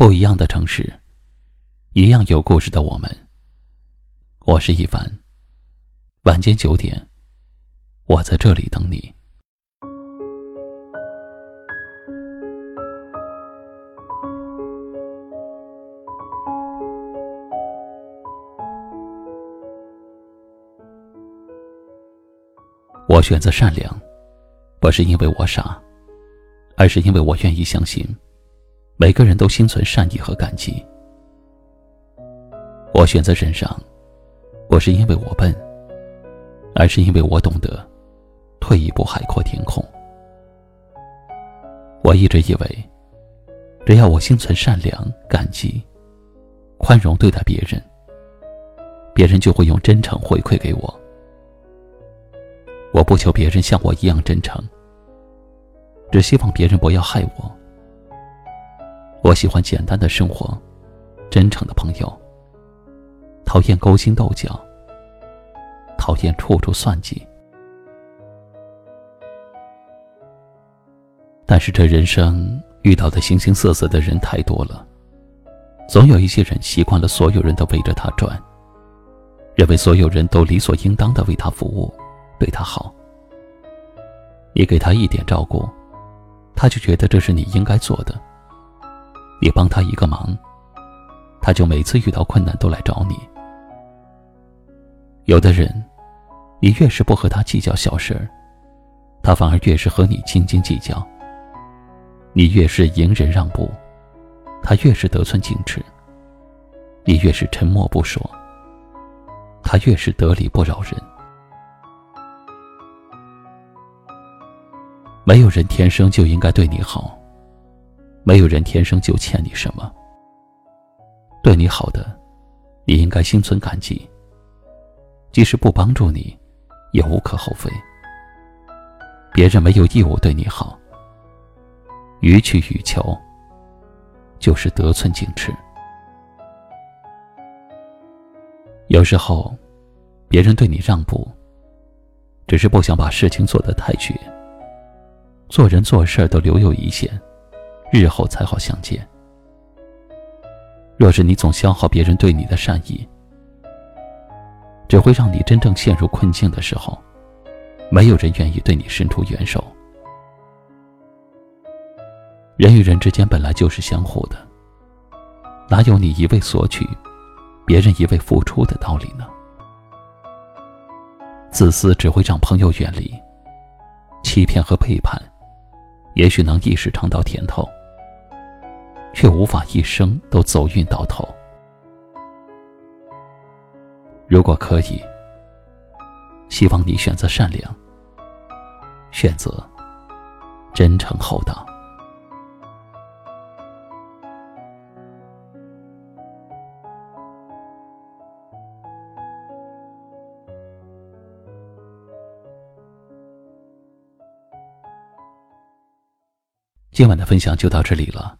不一样的城市，一样有故事的我们。我是一凡。晚间九点，我在这里等你。我选择善良，不是因为我傻，而是因为我愿意相信。每个人都心存善意和感激。我选择忍让，不是因为我笨，而是因为我懂得退一步海阔天空。我一直以为，只要我心存善良、感激、宽容对待别人，别人就会用真诚回馈给我。我不求别人像我一样真诚，只希望别人不要害我。我喜欢简单的生活，真诚的朋友。讨厌勾心斗角，讨厌处处算计。但是这人生遇到的形形色色的人太多了，总有一些人习惯了所有人都围着他转，认为所有人都理所应当的为他服务，对他好。你给他一点照顾，他就觉得这是你应该做的。你帮他一个忙，他就每次遇到困难都来找你。有的人，你越是不和他计较小事儿，他反而越是和你斤斤计较。你越是隐忍让步，他越是得寸进尺。你越是沉默不说，他越是得理不饶人。没有人天生就应该对你好。没有人天生就欠你什么。对你好的，你应该心存感激。即使不帮助你，也无可厚非。别人没有义务对你好。予取予求，就是得寸进尺。有时候，别人对你让步，只是不想把事情做得太绝。做人做事都留有一线。日后才好相见。若是你总消耗别人对你的善意，只会让你真正陷入困境的时候，没有人愿意对你伸出援手。人与人之间本来就是相互的，哪有你一味索取，别人一味付出的道理呢？自私只会让朋友远离，欺骗和背叛，也许能一时尝到甜头。却无法一生都走运到头。如果可以，希望你选择善良，选择真诚厚道。今晚的分享就到这里了。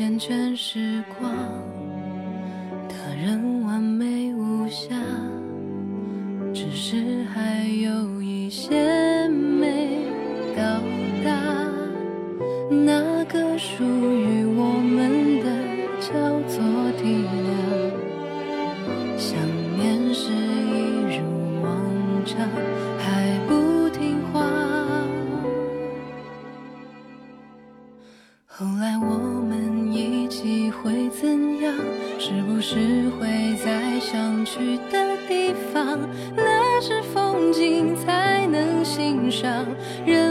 缱绻时光，他人完美无瑕，只是还有一些没到。上人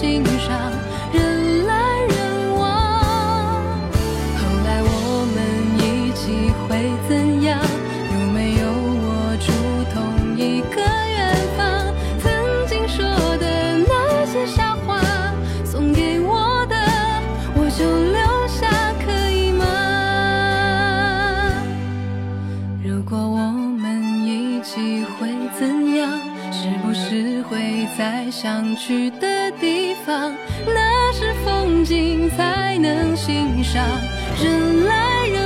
心上。在想去的地方那是风景才能欣赏。人来人